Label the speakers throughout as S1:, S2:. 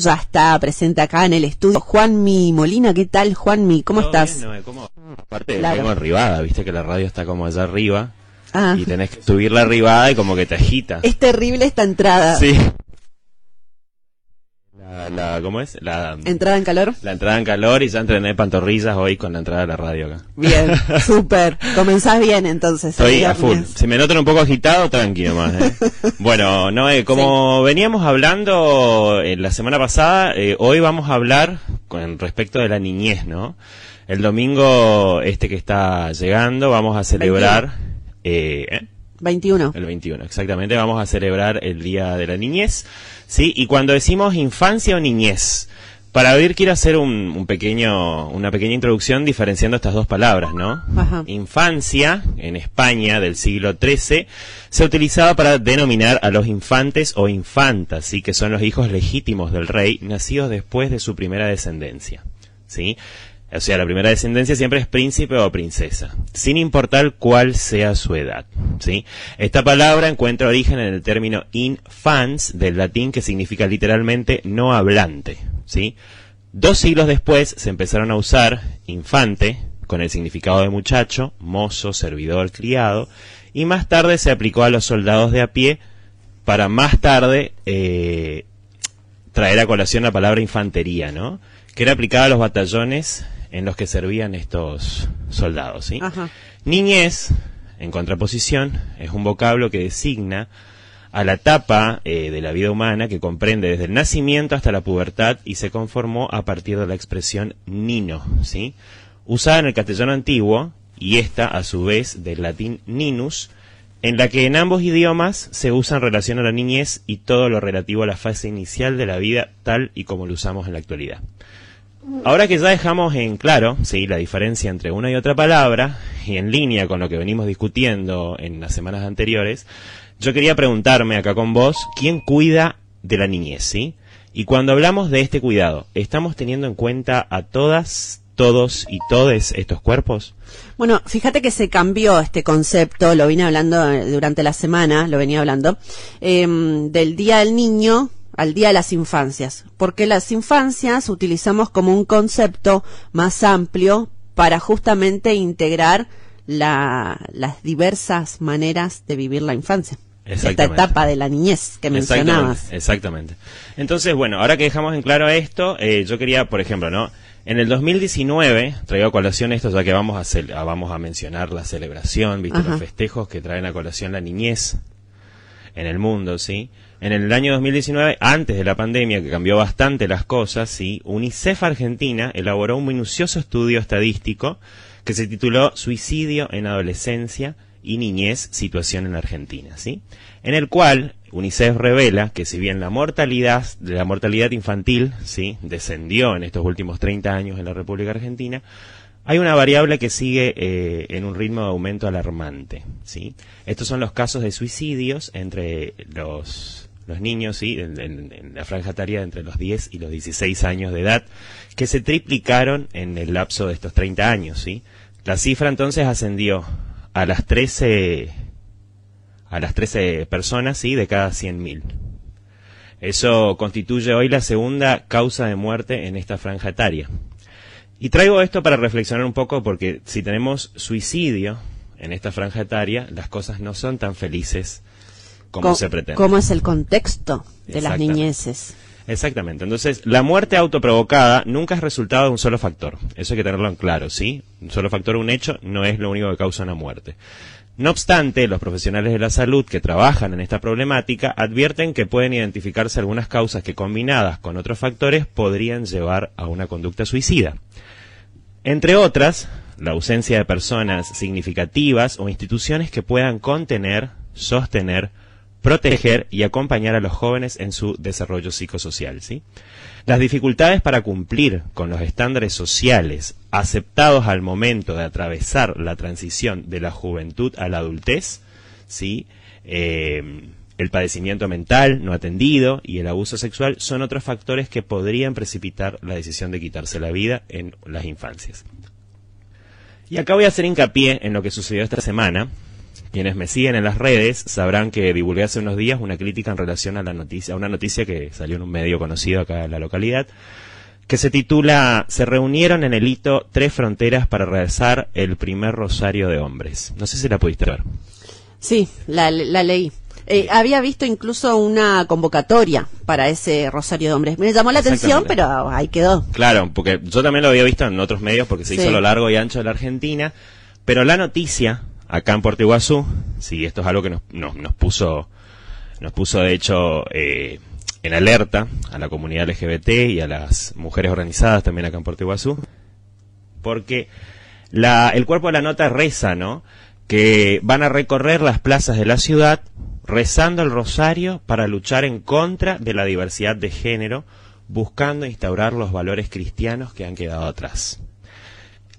S1: ya está presente acá en el estudio. Juanmi Molina, ¿qué tal, Juanmi? ¿Cómo
S2: Todo
S1: estás?
S2: bien, Noé, ¿cómo? Aparte,
S1: Claro.
S2: vengo arribada, viste que la radio está como allá arriba
S1: Ah,
S2: y tenés que subir la arribada y como que te agita.
S1: es terrible esta entrada.
S2: Sí. La, la- ¿Cómo es? La,
S1: Entrada en calor.
S2: la entrada en calor y ya entrené pantorrillas hoy con la entrada de la radio acá.
S1: Bien, súper. Comenzás bien entonces.
S2: Estoy a full. Si me notan un poco agitado, tranquilo más. ¿eh? Bueno, Noé, como veníamos hablando en la semana pasada, eh, hoy vamos a hablar con respecto de la niñez, ¿no? El domingo este que está llegando vamos a celebrar... eh, ¿eh?
S1: 21.
S2: El 21, exactamente. Vamos a celebrar el Día de la Niñez. Sí, y cuando decimos infancia o niñez, para abrir quiero hacer un, un pequeño, una pequeña introducción diferenciando estas dos palabras, ¿no?
S1: Ajá.
S2: Infancia, en España del siglo XIII, se utilizaba para denominar a los infantes o infantas, ¿sí? que son los hijos legítimos del rey, nacidos después de su primera descendencia. ¿sí? O sea, la primera descendencia siempre es príncipe o princesa, sin importar cuál sea su edad. ¿sí? Esta palabra encuentra origen en el término infans, del latín que significa literalmente no hablante. ¿sí? Dos siglos después se empezaron a usar infante, con el significado de muchacho, mozo, servidor, criado, y más tarde se aplicó a los soldados de a pie para más tarde eh, traer a colación la palabra infantería, ¿no? Que era aplicada a los batallones en los que servían estos soldados, ¿sí?
S1: Ajá.
S2: Niñez, en contraposición, es un vocablo que designa a la etapa eh, de la vida humana que comprende desde el nacimiento hasta la pubertad y se conformó a partir de la expresión nino, ¿sí? Usada en el castellano antiguo y esta a su vez del latín ninus, en la que en ambos idiomas se usa en relación a la niñez y todo lo relativo a la fase inicial de la vida tal y como lo usamos en la actualidad. Ahora que ya dejamos en claro sí, la diferencia entre una y otra palabra, y en línea con lo que venimos discutiendo en las semanas anteriores, yo quería preguntarme acá con vos, ¿quién cuida de la niñez? ¿sí? Y cuando hablamos de este cuidado, ¿estamos teniendo en cuenta a todas, todos y todes estos cuerpos?
S1: Bueno, fíjate que se cambió este concepto, lo vine hablando eh, durante la semana, lo venía hablando, em, del Día del Niño al Día de las Infancias, porque las infancias utilizamos como un concepto más amplio para justamente integrar la- las diversas maneras de vivir la infancia. Esta etapa de la niñez que mencionabas.
S2: Exactamente, exactamente. Entonces, bueno, ahora que dejamos en claro esto, eh, yo quería, por ejemplo, ¿no? En el 2019, traigo a colación esto, ya que vamos a, vamos a mencionar la celebración, ¿viste? Los festejos que traen a colación la niñez en el mundo, ¿sí? En el año 2019, antes de la pandemia, que cambió bastante las cosas, ¿sí? UNICEF Argentina elaboró un minucioso estudio estadístico que se tituló Suicidio en adolescencia y niñez, situación en Argentina, ¿sí? En el cual UNICEF revela que si bien la mortalidad, la mortalidad infantil, ¿sí? descendió en estos últimos 30 años en la República Argentina, hay una variable que sigue eh, en un ritmo de aumento alarmante, ¿sí? Estos son los casos de suicidios entre los, niños, ¿sí? En la franja etaria entre los 10 y los 16 años de edad, que se triplicaron en el lapso de estos 30 años, ¿sí? La cifra entonces ascendió a las 13 a las 13 personas, ¿sí? De cada 100.000. Eso constituye hoy la segunda causa de muerte en esta franja etaria. Y traigo esto para reflexionar un poco porque si tenemos suicidio en esta franja etaria, las cosas no son tan felices como
S1: Co-
S2: se pretende.
S1: ¿Cómo es el contexto de las niñeces?
S2: Exactamente. Entonces, la muerte autoprovocada nunca es resultado de un solo factor. Eso hay que tenerlo en claro, ¿sí? Un solo factor, un hecho, no es lo único que causa una muerte. No obstante, los profesionales de la salud que trabajan en esta problemática advierten que pueden identificarse algunas causas que combinadas con otros factores podrían llevar a una conducta suicida. Entre otras, la ausencia de personas significativas o instituciones que puedan contener, sostener, proteger y acompañar a los jóvenes en su desarrollo psicosocial. ¿sí? Las dificultades para cumplir con los estándares sociales aceptados al momento de atravesar la transición de la juventud a la adultez, ¿sí? Eh, el padecimiento mental no atendido y el abuso sexual son otros factores que podrían precipitar la decisión de quitarse la vida en las infancias. Y acá voy a hacer hincapié en lo que sucedió esta semana, Quienes me siguen en las redes sabrán que divulgué hace unos días una crítica en relación a la noticia, a una noticia que salió en un medio conocido acá en la localidad, que se titula Se reunieron en el hito tres fronteras para realizar el primer rosario de hombres. No sé si la pudiste ver.
S1: Sí, la, la leí. Eh, había visto incluso una convocatoria para ese Rosario de Hombres. Me llamó la atención, pero ahí quedó.
S2: Claro, porque yo también lo había visto en otros medios porque se hizo a lo largo y ancho de la Argentina, pero la noticia acá en Puerto Iguazú, sí, esto es algo que nos, nos, puso, nos puso de hecho eh, en alerta a la comunidad LGBT y a las mujeres organizadas también acá en Puerto Iguazú, porque la, el cuerpo de la nota reza, ¿no? Que van a recorrer las plazas de la ciudad rezando el rosario para luchar en contra de la diversidad de género, buscando instaurar los valores cristianos que han quedado atrás.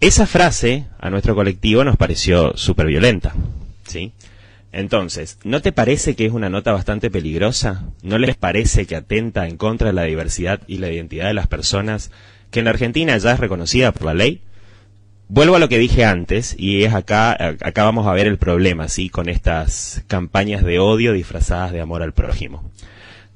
S2: Esa frase a nuestro colectivo nos pareció súper violenta, ¿sí? Entonces, ¿no te parece que es una nota bastante peligrosa? ¿No les parece que atenta en contra de la diversidad y la identidad de las personas que en la Argentina ya es reconocida por la ley? Vuelvo a lo que dije antes, y es acá, acá vamos a ver el problema, ¿sí? Con estas campañas de odio disfrazadas de amor al prójimo.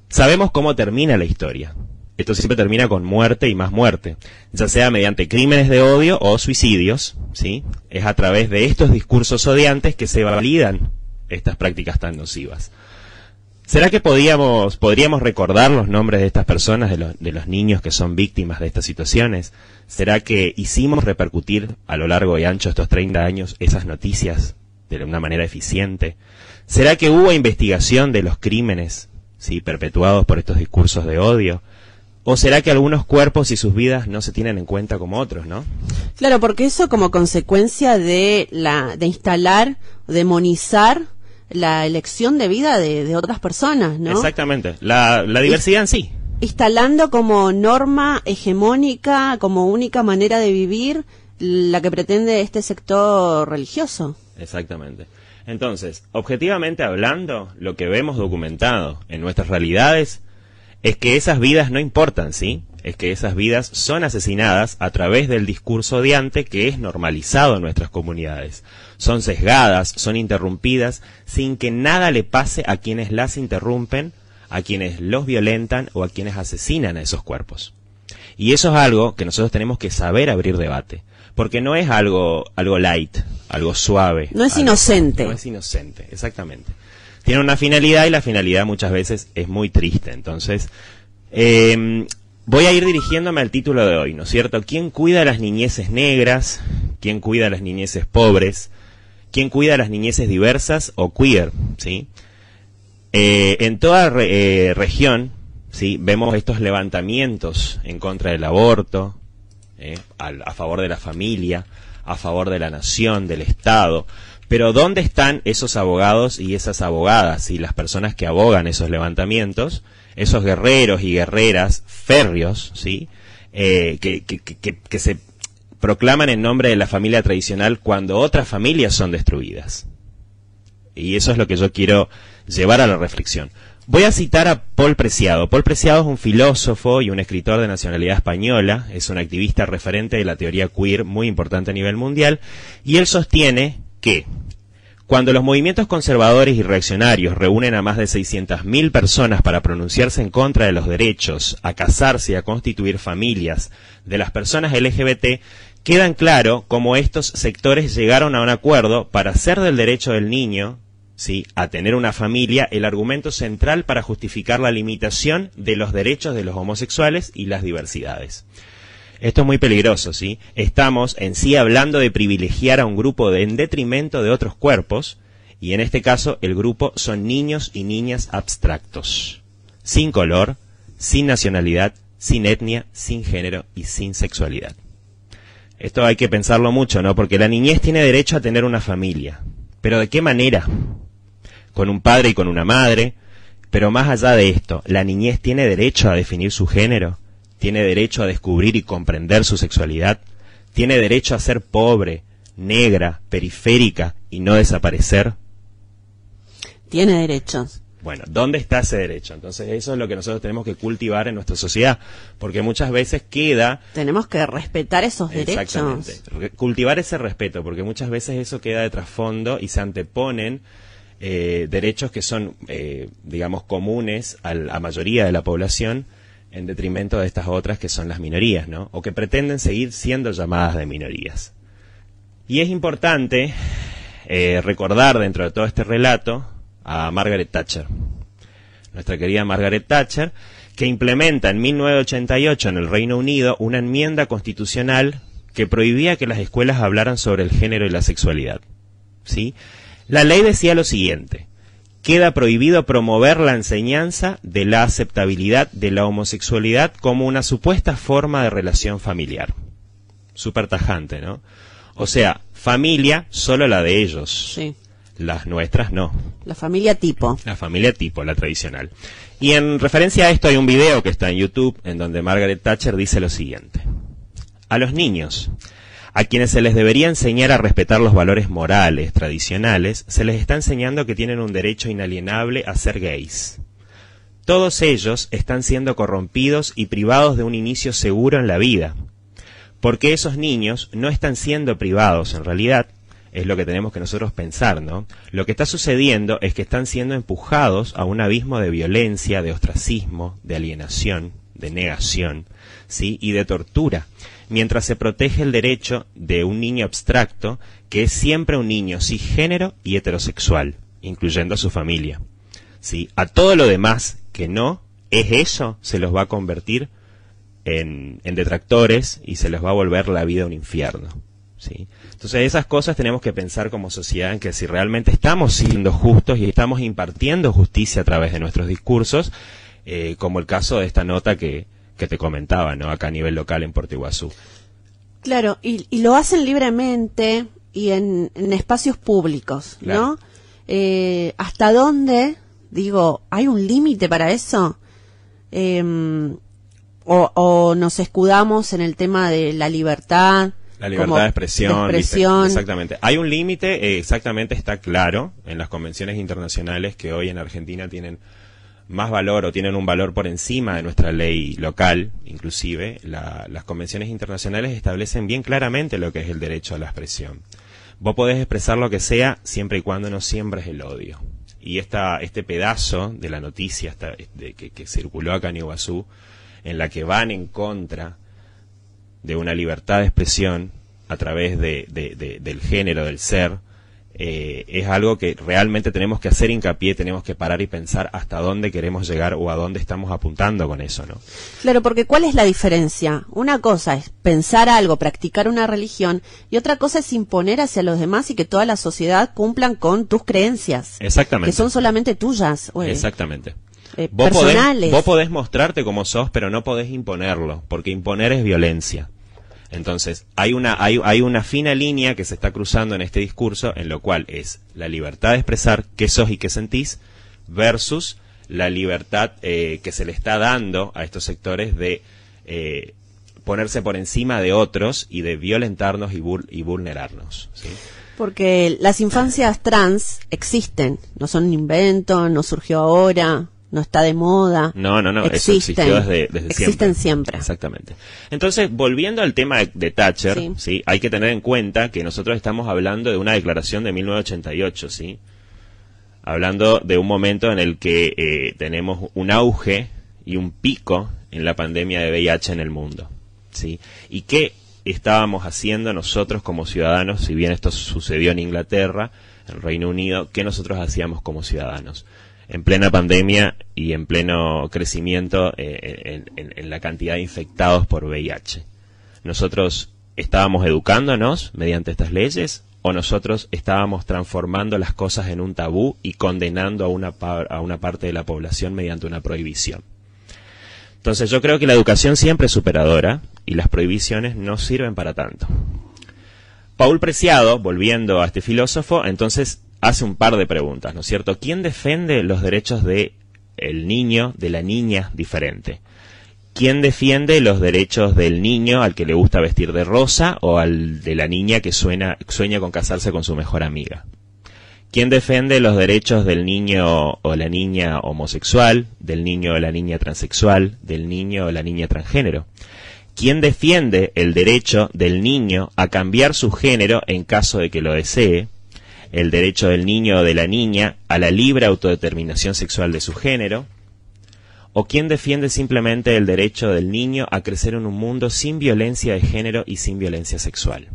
S2: Sabemos cómo termina la historia. Esto siempre termina con muerte y más muerte, ya sea mediante crímenes de odio o suicidios, ¿sí? Es a través de estos discursos odiantes que se validan estas prácticas tan nocivas. ¿Será que podíamos, podríamos recordar los nombres de estas personas, de los, de los niños que son víctimas de estas situaciones? ¿Será que hicimos repercutir a lo largo y ancho estos 30 años esas noticias de una manera eficiente? ¿Será que hubo investigación de los crímenes ¿sí? perpetuados por estos discursos de odio? ¿O será que algunos cuerpos y sus vidas no se tienen en cuenta como otros, no?
S1: Claro, porque eso como consecuencia de la de instalar, demonizar la elección de vida de, otras personas, ¿no?
S2: Exactamente, la, diversidad en sí.
S1: Instalando como norma hegemónica, como única manera de vivir la que pretende este sector religioso.
S2: Exactamente. Entonces, objetivamente hablando, lo que vemos documentado en nuestras realidades es que esas vidas no importan, ¿sí? Es que esas vidas son asesinadas a través del discurso odiante que es normalizado en nuestras comunidades son sesgadas, son interrumpidas, sin que nada le pase a quienes las interrumpen, a quienes los violentan o a quienes asesinan a esos cuerpos. Y eso es algo que nosotros tenemos que saber abrir debate, porque no es algo, algo light, algo suave.
S1: No es inocente.
S2: No es inocente, exactamente. Tiene una finalidad y la finalidad muchas veces es muy triste. Entonces, em, voy a ir dirigiéndome al título de hoy, ¿no es cierto? ¿Quién cuida a las niñeces negras? ¿Quién cuida a las niñeces pobres? quién cuida a las niñeces diversas o queer, ¿sí? Eh, en toda eh, región, ¿sí? Vemos estos levantamientos en contra del aborto, ¿eh? a, favor de la familia, a favor de la nación, del Estado. Pero ¿dónde están esos abogados y esas abogadas y las personas que abogan esos levantamientos? Esos guerreros y guerreras férreos, ¿sí? que, que, que, que se proclaman en nombre de la familia tradicional cuando otras familias son destruidas. Y eso es lo que yo quiero llevar a la reflexión. Voy a citar a Paul Preciado. Paul Preciado es un filósofo y un escritor de nacionalidad española, es un activista referente de la teoría queer muy importante a nivel mundial, y él sostiene que cuando los movimientos conservadores y reaccionarios reúnen a más de 600.000 personas para pronunciarse en contra de los derechos a casarse y a constituir familias de las personas LGBT, quedan claro cómo estos sectores llegaron a un acuerdo para hacer del derecho del niño ¿sí? a tener una familia el argumento central para justificar la limitación de los derechos de los homosexuales y las diversidades. Esto es muy peligroso, ¿sí? Estamos en sí hablando de privilegiar a un grupo en detrimento de otros cuerpos, y en este caso el grupo son niños y niñas abstractos, sin color, sin nacionalidad, sin etnia, sin género y sin sexualidad. Esto hay que pensarlo mucho, ¿no? Porque la niñez tiene derecho a tener una familia. Pero ¿de qué manera? Con un padre y con una madre. Pero más allá de esto, ¿la niñez tiene derecho a definir su género? ¿Tiene derecho a descubrir y comprender su sexualidad? ¿Tiene derecho a ser pobre, negra, periférica y no desaparecer?
S1: Tiene derechos.
S2: Bueno, ¿dónde está ese derecho? Entonces eso es lo que nosotros tenemos que cultivar en nuestra sociedad, porque muchas veces queda...
S1: Tenemos que respetar esos derechos.
S2: Exactamente, cultivar ese respeto, porque muchas veces eso queda de trasfondo y se anteponen eh, derechos que son, eh, digamos, comunes a la mayoría de la población en detrimento de estas otras que son las minorías, ¿no? O que pretenden seguir siendo llamadas de minorías. Y es importante eh, recordar dentro de todo este relato a Margaret Thatcher, nuestra querida Margaret Thatcher, que implementa en 1988 en el Reino Unido una enmienda constitucional que prohibía que las escuelas hablaran sobre el género y la sexualidad. ¿Sí? La ley decía lo siguiente: queda prohibido promover la enseñanza de la aceptabilidad de la homosexualidad como una supuesta forma de relación familiar. Súper tajante, ¿no? O sea, familia solo la de ellos.
S1: Sí.
S2: Las nuestras no.
S1: La familia tipo.
S2: La familia tipo, la tradicional. Y en referencia a esto hay un video que está en YouTube en donde Margaret Thatcher dice lo siguiente. A los niños, a quienes se les debería enseñar a respetar los valores morales tradicionales, se les está enseñando que tienen un derecho inalienable a ser gays. Todos ellos están siendo corrompidos y privados de un inicio seguro en la vida. Porque esos niños no están siendo privados en realidad, es lo que tenemos que nosotros pensar, ¿no? Lo que está sucediendo es que están siendo empujados a un abismo de violencia, de ostracismo, de alienación, de negación, Y de tortura, mientras se protege el derecho de un niño abstracto que es siempre un niño cisgénero y heterosexual, incluyendo a su familia. ¿Sí? A todo lo demás que no es eso, se los va a convertir en, en detractores y se les va a volver la vida un infierno. ¿sí? Entonces esas cosas tenemos que pensar como sociedad en que si realmente estamos siendo justos y estamos impartiendo justicia a través de nuestros discursos, eh, como el caso de esta nota que, que te comentaba, ¿no? Acá a nivel local en Puerto Iguazú.
S1: Claro, y, y lo hacen libremente y en, en espacios públicos,
S2: Claro.
S1: ¿no? Eh, ¿Hasta dónde, digo, hay un límite para eso? Em, o, o nos escudamos en el tema de la libertad.
S2: La libertad de expresión.
S1: de
S2: ¿viste?
S1: expresión.
S2: Exactamente. Hay un límite, eh, exactamente está claro en las convenciones internacionales que hoy en Argentina tienen más valor o tienen un valor por encima de nuestra ley local, inclusive. La- las convenciones internacionales establecen bien claramente lo que es el derecho a la expresión. Vos podés expresar lo que sea siempre y cuando no siembres el odio. Y esta, este pedazo de la noticia esta- que, circuló acá en Iguazú, en la que van en contra de una libertad de expresión a través de- del género, del ser, eh, es algo que realmente tenemos que hacer hincapié, tenemos que parar y pensar hasta dónde queremos llegar o a dónde estamos apuntando con eso, ¿no?
S1: Claro, porque ¿cuál es la diferencia? Una cosa es pensar algo, practicar una religión, y otra cosa es imponer hacia los demás y que toda la sociedad cumplan con tus creencias,
S2: Exactamente.
S1: que son solamente tuyas,
S2: Exactamente.
S1: eh,
S2: Vos podés,
S1: personales.
S2: vos podés mostrarte como sos, pero no podés imponerlo, porque imponer es violencia. Entonces, hay una, hay, hay una fina línea que se está cruzando en este discurso, en lo cual es la libertad de expresar qué sos y qué sentís, versus la libertad eh, que se le está dando a estos sectores de eh, ponerse por encima de otros y de violentarnos y, y vulnerarnos.
S1: Porque las infancias trans existen, no son un invento, no surgió ahora, no está de moda.
S2: No, no, no, eso
S1: existen,
S2: existió desde, desde
S1: existen
S2: siempre.
S1: siempre.
S2: Exactamente. Entonces, volviendo al tema de, de Thatcher,
S1: Sí.
S2: sí. hay que tener en cuenta que nosotros estamos hablando de una declaración de 1988, ¿sí? Hablando de un momento en el que eh, tenemos un auge y un pico en la pandemia de VIH en el mundo, ¿sí? ¿Y qué estábamos haciendo nosotros como ciudadanos, si bien esto sucedió en Inglaterra, en Reino Unido, qué nosotros hacíamos como ciudadanos? En plena pandemia y en pleno crecimiento eh, en, en- la cantidad de infectados por VIH. ¿Nosotros estábamos educándonos mediante estas leyes o nosotros estábamos transformando las cosas en un tabú y condenando a una, a una parte de la población mediante una prohibición? Entonces yo creo que la educación siempre es superadora y las prohibiciones no sirven para tanto. Paul Preciado, volviendo a este filósofo, entonces hace un par de preguntas, ¿no es cierto? ¿Quién defiende los derechos de el niño, de la niña diferente? ¿Quién defiende los derechos del niño al que le gusta vestir de rosa o al de la niña que suena, sueña con casarse con su mejor amiga? ¿Quién defiende los derechos del niño o la niña homosexual, del niño o la niña transexual, del niño o la niña transgénero? ¿Quién defiende el derecho del niño a cambiar su género en caso de que lo desee? El derecho del niño o de la niña a la libre autodeterminación sexual de su género. ¿O quién defiende simplemente el derecho del niño a crecer en un mundo sin violencia de género y sin violencia sexual?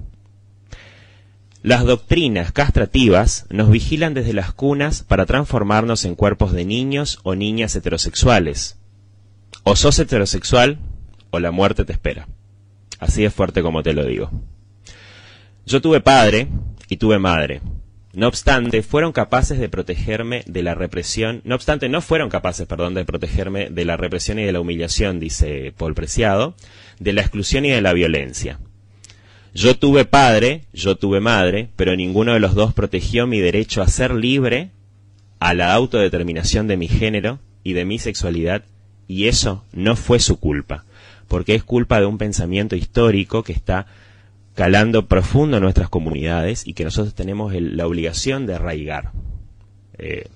S2: Las doctrinas castrativas nos vigilan desde las cunas para transformarnos en cuerpos de niños o niñas heterosexuales. O sos heterosexual o la muerte te espera. Así es fuerte como te lo digo. Yo tuve padre y tuve madre. No obstante, fueron capaces de protegerme de la represión. No obstante, no fueron capaces, perdón, de protegerme de la represión y de la humillación, dice Paul Preciado, de la exclusión y de la violencia. Yo tuve padre, yo tuve madre, pero ninguno de los dos protegió mi derecho a ser libre, a la autodeterminación de mi género y de mi sexualidad, y eso no fue su culpa, porque es culpa de un pensamiento histórico que está calando profundo en nuestras comunidades y que nosotros tenemos la obligación de arraigar. Eh,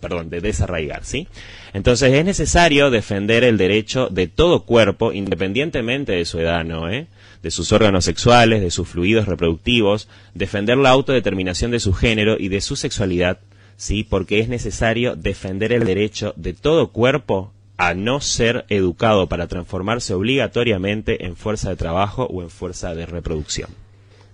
S2: perdón, de desarraigar, ¿sí? Entonces es necesario defender el derecho de todo cuerpo, independientemente de su edad, ¿no? Eh? De sus órganos sexuales, de sus fluidos reproductivos, defender la autodeterminación de su género y de su sexualidad, ¿sí? Porque es necesario defender el derecho de todo cuerpo a no ser educado para transformarse obligatoriamente en fuerza de trabajo o en fuerza de reproducción.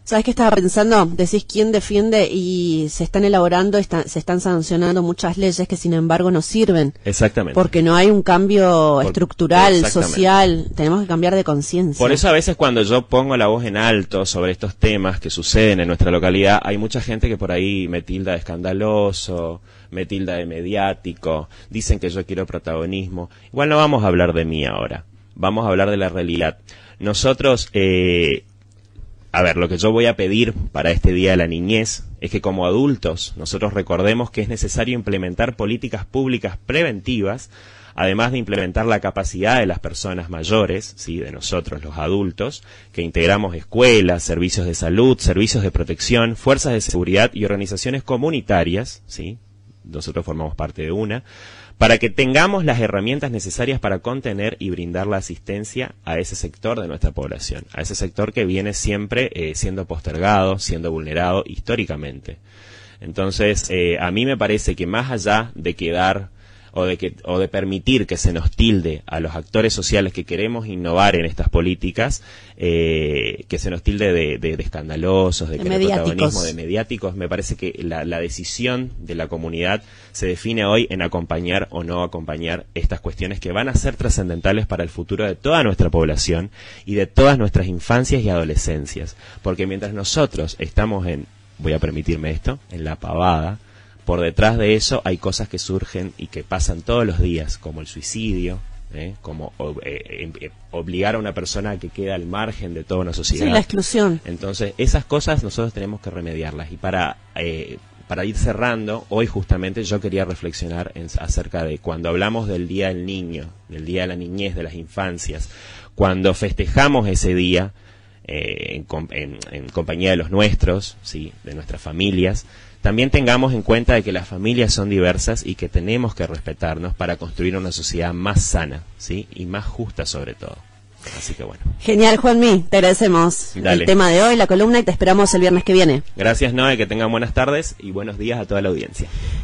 S1: ¿Sabes qué estaba pensando? Decís quién defiende y se están elaborando, se están sancionando muchas leyes que sin embargo no sirven.
S2: Exactamente.
S1: Porque no hay un cambio estructural, social. Tenemos que cambiar de conciencia.
S2: Por eso a veces cuando yo pongo la voz en alto sobre estos temas que suceden en nuestra localidad, hay mucha gente que por ahí me tilda de escandaloso, me tilda de mediático, dicen que yo quiero protagonismo. Igual no vamos a hablar de mí ahora. Vamos a hablar de la realidad. Nosotros eh, a ver, lo que yo voy a pedir para este Día de la Niñez es que como adultos nosotros recordemos que es necesario implementar políticas públicas preventivas, además de implementar la capacidad de las personas mayores, sí, de nosotros los adultos, que integramos escuelas, servicios de salud, servicios de protección, fuerzas de seguridad y organizaciones comunitarias, sí, nosotros formamos parte de una, para que tengamos las herramientas necesarias para contener y brindar la asistencia a ese sector de nuestra población, a ese sector que viene siempre eh, siendo postergado, siendo vulnerado históricamente. Entonces, eh, a mí me parece que más allá de quedar o de, que, o de permitir que se nos tilde a los actores sociales que queremos innovar en estas políticas, eh, que se nos tilde de, escandalosos, de, querer protagonismo, de mediáticos, me parece que la, la, decisión de la comunidad se define hoy en acompañar o no acompañar estas cuestiones que van a ser trascendentales para el futuro de toda nuestra población y de todas nuestras infancias y adolescencias. Porque mientras nosotros estamos en, voy a permitirme esto, en la pavada, por detrás de eso hay cosas que surgen y que pasan todos los días, como el suicidio, ¿eh? como eh, em, eh, obligar a una persona que queda al margen de toda una sociedad.
S1: Sí, la exclusión.
S2: Entonces, esas cosas nosotros tenemos que remediarlas. Y para, para ir cerrando, hoy justamente yo quería reflexionar acerca de cuando hablamos del Día del Niño, del Día de la Niñez, de las infancias, cuando festejamos ese día, en, en, compañía de los nuestros, ¿sí? de nuestras familias, también tengamos en cuenta de que las familias son diversas y que tenemos que respetarnos para construir una sociedad más sana, ¿sí? Y más justa sobre todo. Así que bueno.
S1: Genial, Juanmi. Te agradecemos el tema de hoy, la columna, y te esperamos el viernes que viene.
S2: Gracias, Noé. Que tengan buenas tardes y buenos días a toda la audiencia.